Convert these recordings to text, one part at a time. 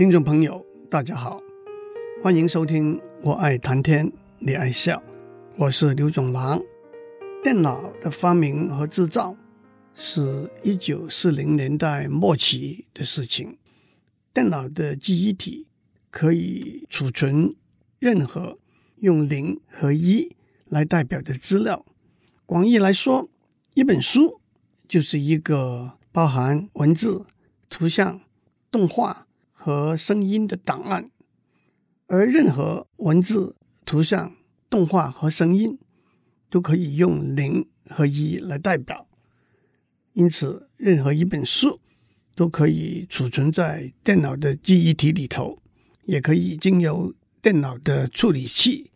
听众朋友，大家好，欢迎收听《我爱谈天，你爱笑》，我是刘总郎。电脑的发明和制造是一九四零年代末期的事情。电脑的记忆体可以储存任何用零和一来代表的资料。广义来说，一本书就是一个包含文字、图像、动画。和声音的档案，而任何文字、图像、动画和声音都可以用零和一来代表。因此，任何一本书都可以储存在电脑的记忆体里头，也可以经由电脑的处理器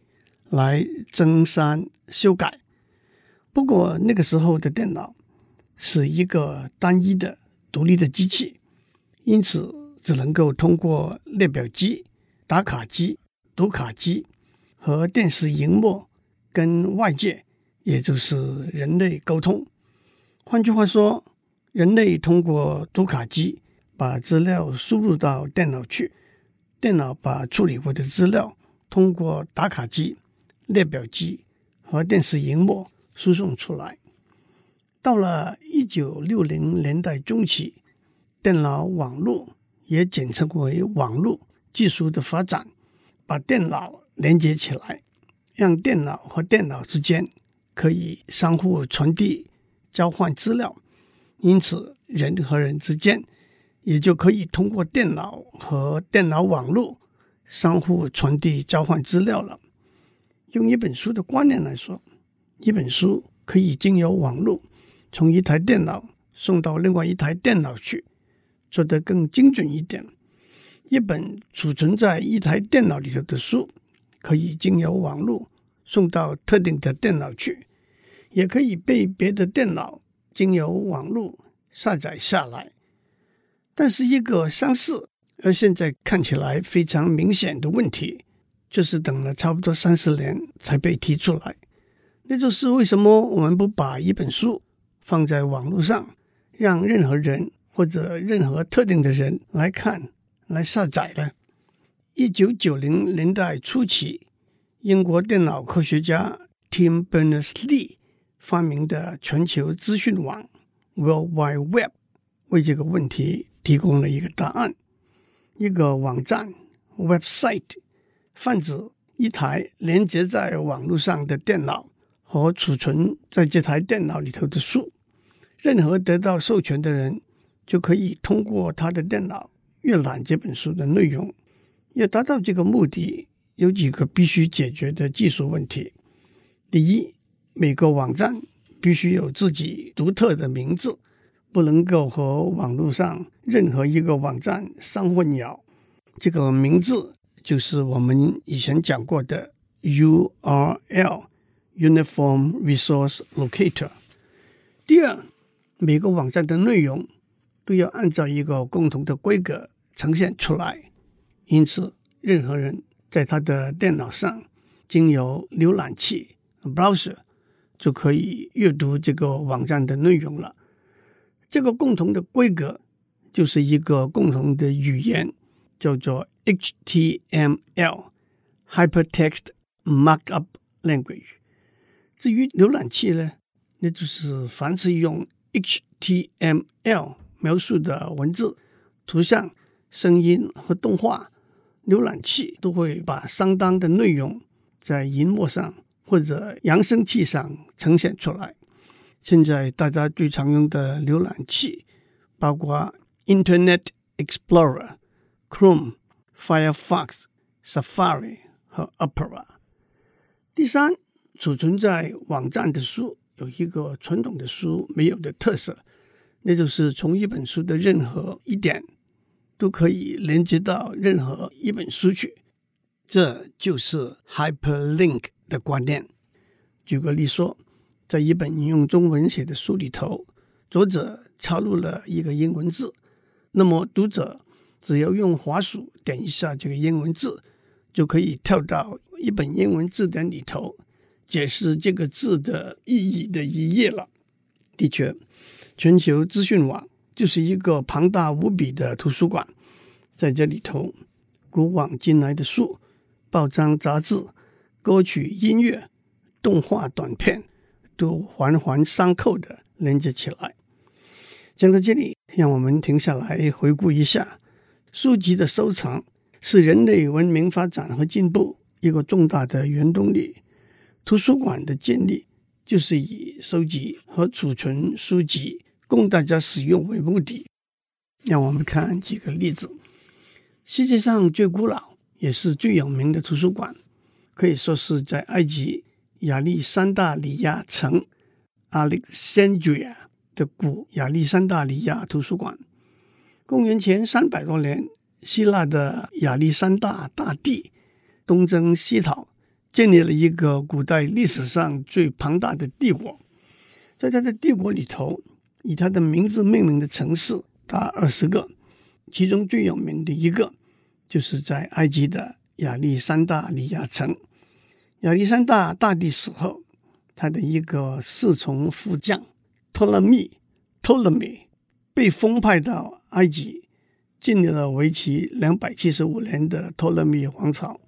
来增删修改。不过，那个时候的电脑是一个单一的独立的机器，因此。只能够通过列表机、打卡机、读卡机和电视荧幕跟外界，也就是人类沟通。换句话说，人类通过读卡机把资料输入到电脑去，电脑把处理过的资料通过打卡机、列表机和电视荧幕输送出来。到了一九六零年代中期，电脑网络。也简称为网络技术的发展，把电脑连接起来，让电脑和电脑之间可以相互传递、交换资料。因此，人和人之间也就可以通过电脑和电脑网络相互传递、交换资料了。用一本书的观念来说，一本书可以经由网络从一台电脑送到另外一台电脑去。说得更精准一点，一本储存在一台电脑里头的书，可以经由网络送到特定的电脑去，也可以被别的电脑经由网络下载下来。但是，一个相似而现在看起来非常明显的问题，就是等了差不多三十年才被提出来，那就是为什么我们不把一本书放在网络上，让任何人，或者任何特定的人来看、来下载的。一九九零年代初期，英国电脑科学家 Tim Berners-Lee 发明的全球资讯网 （World Wide Web） 为这个问题提供了一个答案。一个网站 （website） 泛指一台连接在网络上的电脑和储存在这台电脑里头的书。任何得到授权的人。就可以通过他的电脑阅览这本书的内容。要达到这个目的，有几个必须解决的技术问题。第一，每个网站必须有自己独特的名字，不能够和网络上任何一个网站相混淆。这个名字就是我们以前讲过的 URL（Uniform Resource Locator）。第二，每个网站的内容。都要按照一个共同的规格呈现出来，因此任何人在他的电脑上经由浏览器 （browser） 就可以阅读这个网站的内容了。这个共同的规格就是一个共同的语言，叫做 HTML（Hypertext Markup Language）。至于浏览器呢，那就是凡是用 HTML。描述的文字、图像、声音和动画，浏览器都会把相当的内容在荧幕上或者扬声器上呈现出来。现在大家最常用的浏览器包括 Internet Explorer、Chrome、Firefox、Safari 和 Opera。第三，储存在网站的书有一个传统的书没有的特色。那就是从一本书的任何一点都可以连接到任何一本书去，这就是 hyperlink 的观念。举个例说，在一本用中文写的书里头，作者插入了一个英文字，那么读者只要用滑鼠点一下这个英文字，就可以跳到一本英文字典里头，解释这个字的意义的一页了。的确。全球资讯网就是一个庞大无比的图书馆，在这里头，古往今来的书、报章、杂志、歌曲、音乐、动画短片，都环环相扣的连接起来。讲到这里，让我们停下来回顾一下，书籍的收藏是人类文明发展和进步一个重大的原动力。图书馆的建立就是以收集和储存书籍供大家使用为目的。让我们看几个例子。世界上最古老也是最有名的图书馆，可以说是在埃及亚历山大里亚城 （Alexandria） 的古亚历山大里亚图书馆。公元前三百多年，希腊的亚历山大大帝东征西讨，建立了一个古代历史上最庞大的帝国。在他的帝国里头，以他的名字命名的城市达二十个。其中最有名的一个，就是在埃及的亚历山大里亚城。亚历山大大帝死后，他的一个侍从副将托勒密（托勒密）被封派到埃及，建立了为期两百七十五年的托勒密王朝。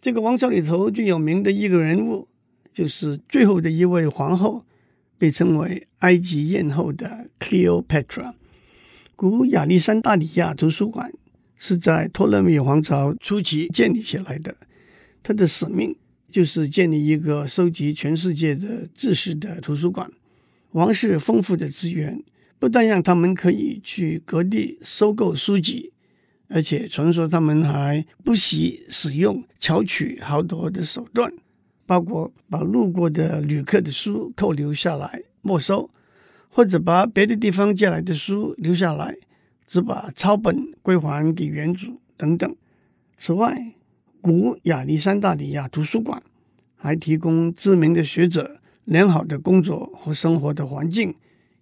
这个王朝里头最有名的一个人物，就是最后的一位皇后，被称为埃及艳后的 Cleopatra。古亚历山大里亚图书馆是在托勒密王朝初期建立起来的，它的使命就是建立一个收集全世界的知识的图书馆。王室丰富的资源不但让他们可以去各地收购书籍，而且传说他们还不惜使用巧取豪夺的手段，包括把路过的旅客的书扣留下来没收。或者把别的地方借来的书留下来，只把抄本归还给原主等等。此外，古亚历山大里亚图书馆还提供知名的学者良好的工作和生活的环境，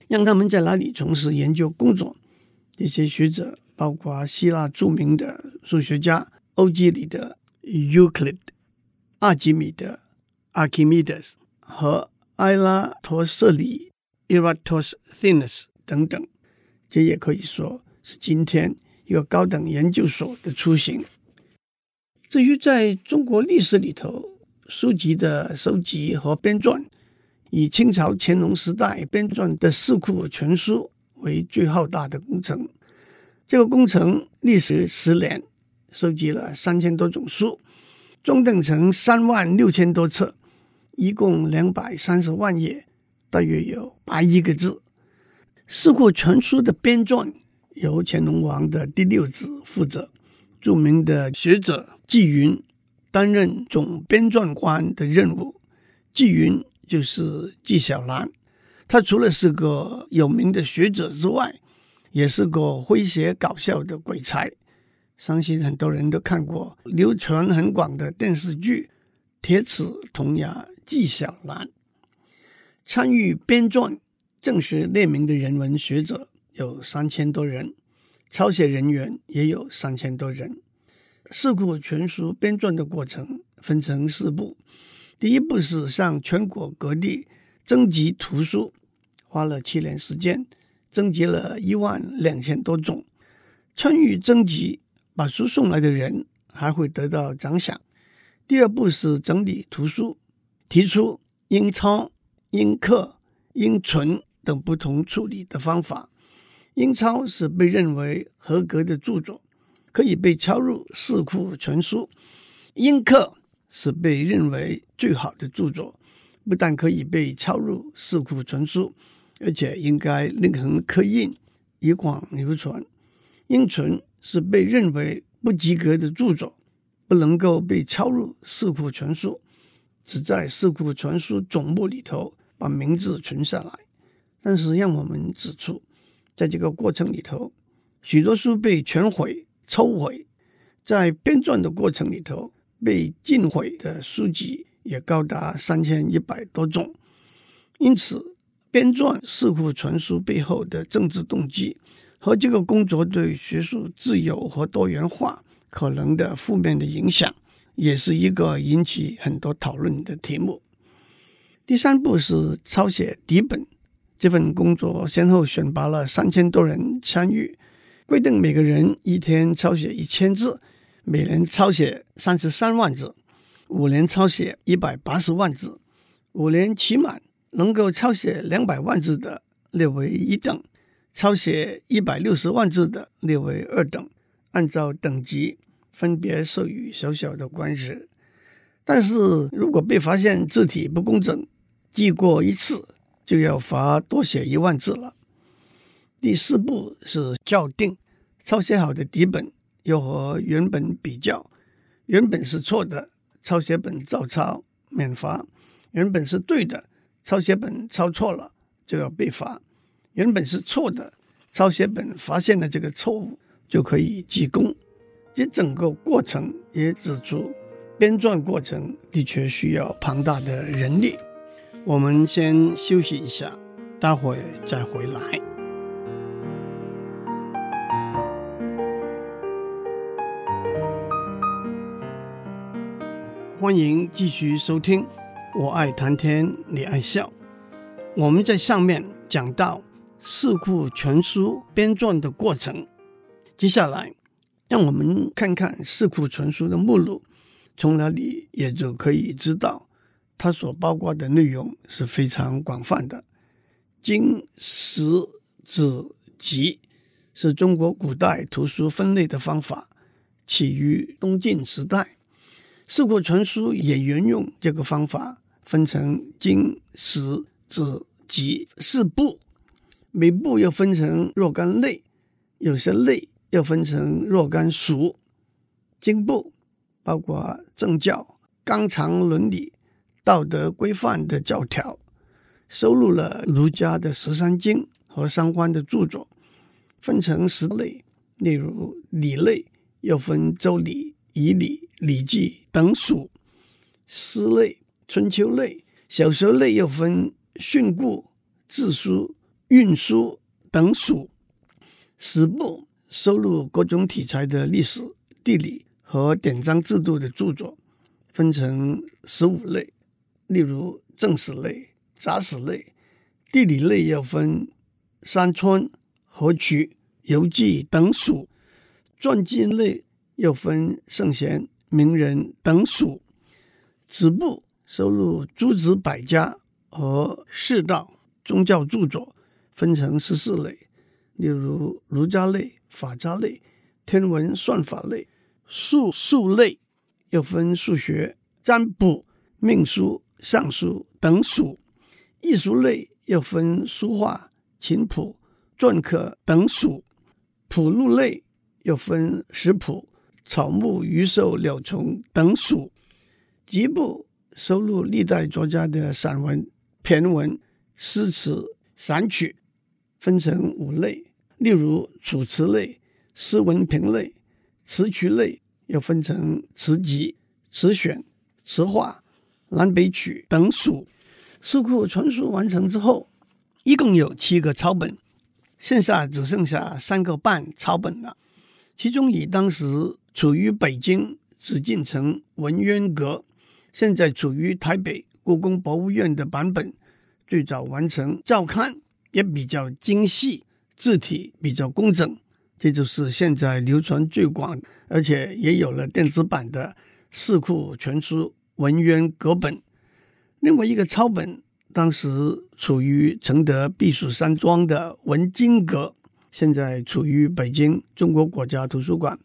让他们在那里从事研究工作。这些学者包括希腊著名的数学家欧几里得 （Euclid）、阿基米德 （Archimedes） 和埃拉托瑟里。Eratosthenes 等等，这也可以说是今天一个高等研究所的雏形。至于在中国历史里头，书籍的收集和编撰，以清朝乾隆时代编撰的《四库全书》为最浩大的工程。这个工程历时十年，收集了三千多种书，装订成三万六千多册，一共两百三十万页。大约有八亿个字，《四库全书》的编撰由乾隆王的第六子负责，著名的学者纪云担任总编撰官的任务。纪云就是纪晓岚，他除了是个有名的学者之外，也是个诙谐搞笑的鬼才。相信很多人都看过流传很广的电视剧《铁齿铜牙纪晓岚》。参与编撰、正式列名的人文学者有三千多人，抄写人员也有三千多人。《四库全书》编撰的过程分成四步：第一步是向全国各地征集图书，花了七年时间，征集了一万两千多种。参与征集、把书送来的人还会得到奖赏。第二步是整理图书，提出应抄。应刻、应存等不同处理的方法。应抄是被认为合格的著作，可以被抄入《四库全书》；应刻是被认为最好的著作，不但可以被抄入《四库全书》，而且应该另行刻印，以广流传。应存是被认为不及格的著作，不能够被抄入《四库全书》，只在《四库全书》总目里头。把名字存下来，但是让我们指出，在这个过程里头，许多书被全毁、抽毁，在编纂的过程里头被尽毁的书籍也高达三千一百多种。因此，编纂《四库全书》背后的政治动机和这个工作对学术自由和多元化可能的负面的影响，也是一个引起很多讨论的题目。第三步是抄写底本，这份工作先后选拔了三千多人参与，规定每个人一天抄写一千字，每人抄写三十三万字，五年抄写一百八十万字，五年期满能够抄写两百万字的列为一等，抄写一百六十万字的列为二等，按照等级分别授予小小的官职。但是如果被发现字体不工整，记过一次就要罚多写一万字了。第四步是校订，抄写好的底本要和原本比较，原本是错的，抄写本照抄免罚；原本是对的，抄写本抄错了就要被罚；原本是错的，抄写本发现了这个错误就可以记功。这整个过程也指出，编撰过程的确需要庞大的人力。我们先休息一下，待会再回来。欢迎继续收听，我爱谈天，你爱笑。我们在上面讲到《四库全书》编撰的过程，接下来让我们看看《四库全书》的目录，从那里也就可以知道它所包括的内容是非常广泛的。经、史、子、集是中国古代图书分类的方法，起于东晋时代。四库全书也沿用这个方法，分成经、史、子、集四部，每部又分成若干类，有些类又分成若干属。经部包括政教、纲常伦理、道德规范的教条，收录了儒家的十三经和相关的著作，分成十类，例如礼类又分周礼。仪礼、礼记等属，诗类、春秋类、小说类又分训詁、志书、运书等属。史部收录各种题材的历史、地理和典章制度的著作，分成十五类，例如正史类、杂史类。地理类又分山川、河渠、游记等属。传记类。又分圣贤、名人等属，子部收录诸子百家和士道宗教著作，分成十四类，例如儒家类、法家类、天文算法类、术数类，又分数学、占卜、命书、尚书等属，艺术类又分书画、琴谱、篆刻等属，谱录类又分食谱。草木、鱼兽、鸟虫等属，集部收录历代作家的散文、骈文、诗词、散曲，分成五类，例如楚辞类、诗文评类、词曲类，又分成词集、词选、词话、南北曲等属。四库全书完成之后，一共有七个抄本，现下只剩下三个半抄本了，其中以当时。处于北京紫禁城文渊阁，现在处于台北故宫博物院的版本，最早完成，照刊也比较精细，字体比较工整。这就是现在流传最广，而且也有了电子版的《四库全书文渊阁本》。另外一个抄本，当时处于承德避暑山庄的文津阁，现在处于北京中国国家图书馆。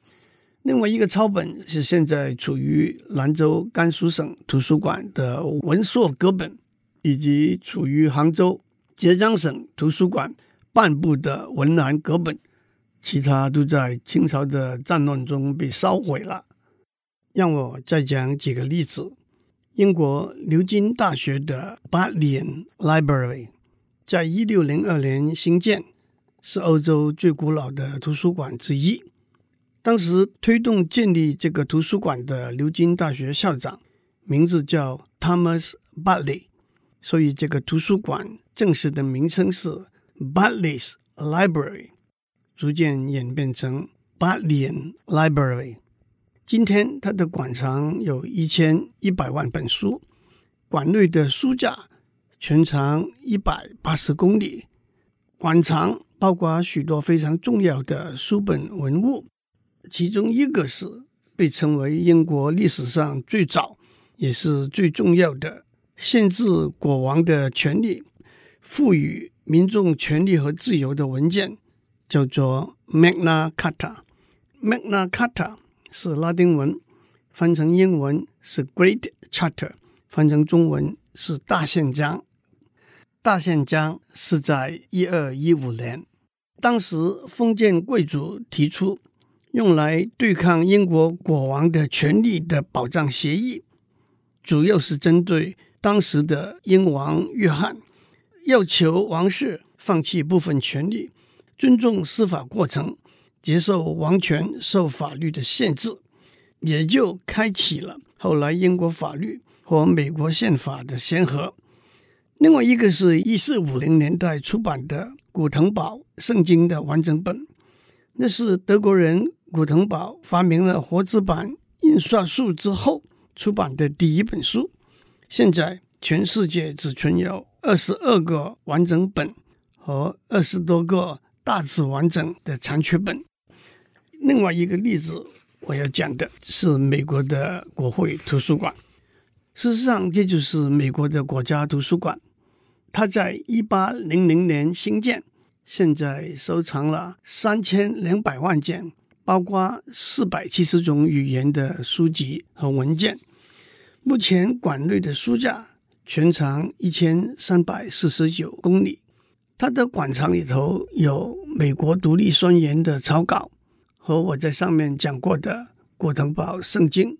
另外一个抄本是现在处于兰州甘肃省图书馆的文硕阁本，以及处于杭州浙江省图书馆半部的文澜格本，其他都在清朝的战乱中被烧毁了。让我再讲几个例子：英国牛津大学的 Bodleian Library 在一六零二年兴建，是欧洲最古老的图书馆之一。当时推动建立这个图书馆的牛津大学校长名字叫 Thomas b a d l e y 所以这个图书馆正式的名称是 Bodlei's Library，逐渐演变成 Bodleian Library。今天它的馆藏有一千一百万本书，馆内的书架全长一百八十公里，馆藏包括许多非常重要的书本文物，其中一个是被称为英国历史上最早也是最重要的限制国王的权利、赋予民众权利和自由的文件，叫做 Magna Carta。Magna Carta 是拉丁文，翻成英文是 Great Charter，翻成中文是大宪章。大宪章是在一二一五年。当时，封建贵族提出用来对抗英国国王的权利的保障协议，主要是针对当时的英王约翰，要求王室放弃部分权力，尊重司法过程，接受王权受法律的限制，也就开启了后来英国法律和美国宪法的先河。另外一个是一四五零年代出版的。古腾堡圣经的完整本，那是德国人古腾堡发明了活字版印刷术之后出版的第一本书。现在全世界只存有二十二个完整本和二十多个大致完整的残缺本。另外一个例子我要讲的是美国的国会图书馆。事实上，这就是美国的国家图书馆。它在一八零零年兴建。现在收藏了三千两百万件，包括四百七十种语言的书籍和文件。目前馆内的书架全长一千三百四十九公里。它的馆藏里头有美国独立宣言的草稿和我在上面讲过的古腾堡圣经。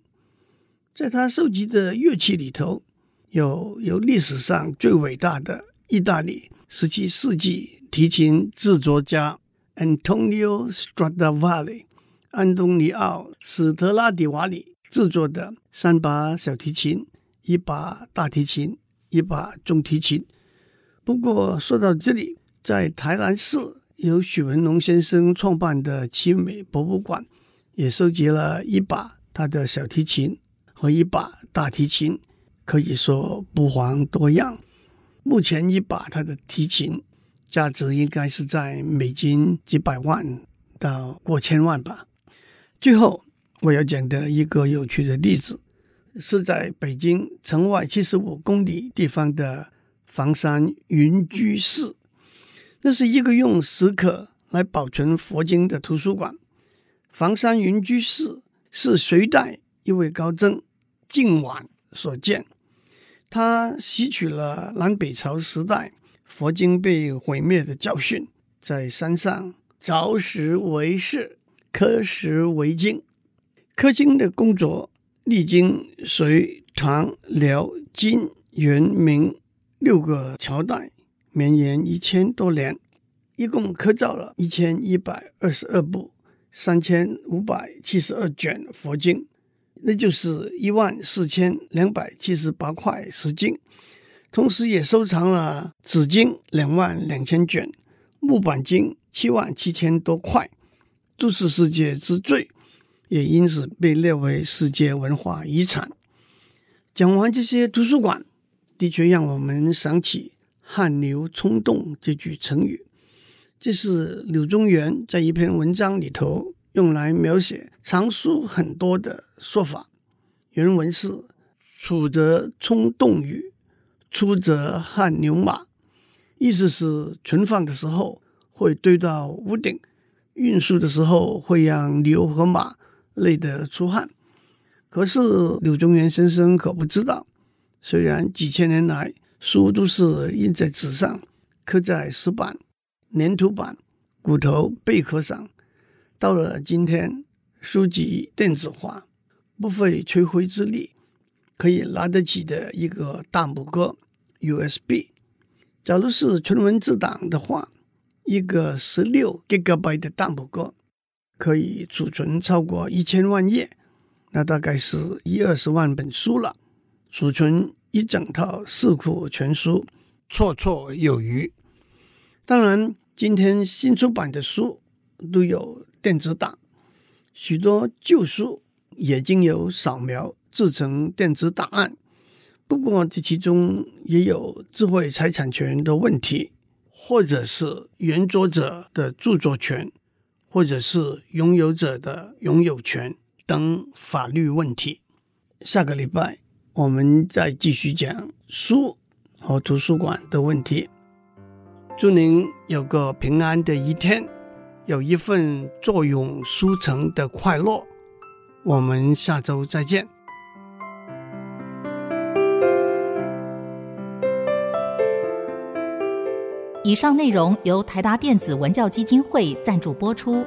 在他收集的乐器里头，有有历史上最伟大的意大利十七世纪。提琴制作家 Antonio Stradivari 安东尼奥·史特拉迪瓦里制作的三把小提琴、一把大提琴、一把中提琴。不过说到这里，在台南市由许文龙先生创办的奇美博物馆也收集了一把他的小提琴和一把大提琴，可以说不遑多让。目前一把他的提琴。价值应该是在美金几百万到过千万吧。最后我要讲的一个有趣的例子，是在北京城外七十五公里地方的房山云居寺，那是一个用石刻来保存佛经的图书馆。房山云居寺是隋代一位高僧净晚所建，他吸取了南北朝时代。佛经被毁灭的教训，在山上凿石为室，刻石为经。刻经的工作历经隋、唐、辽、金、元、明六个朝代，绵延一千多年，一共刻造了一千一百二十二部、三千五百七十二卷佛经，那就是一万四千两百七十八块石经。同时，也收藏了纸经两万两千卷，木板经七万七千多块，都是世界之最，也因此被列为世界文化遗产。讲完这些图书馆，的确让我们想起“汗牛充栋”这句成语。这是柳宗元在一篇文章里头用来描写藏书很多的说法。原文是：“储则充栋宇。”出则汗牛马，意思是存放的时候会堆到屋顶，运输的时候会让牛和马累得出汗。可是柳宗元先生可不知道，虽然几千年来书都是印在纸上，刻在石板、粘土板、骨头贝壳上，到了今天，书籍电子化，不费吹灰之力。可以拿得起的一个大拇哥 USB，假如是纯文字档的话，一个十六 Gigabyte 的大拇哥可以储存超过一千万页，那大概是一二十万本书了，储存一整套四库全书，绰绰有余。当然，今天新出版的书都有电子档，许多旧书也经由扫描。制成电子档案，不过这其中也有智慧财产权的问题。或者是原作者的著作权，或者是拥有者的拥有权等法律问题。下个礼拜我们再继续讲书和图书馆的问题。祝您有个平安的一天，有一份坐拥书城的快乐。我们下周再见。以上内容由台达电子文教基金会赞助播出。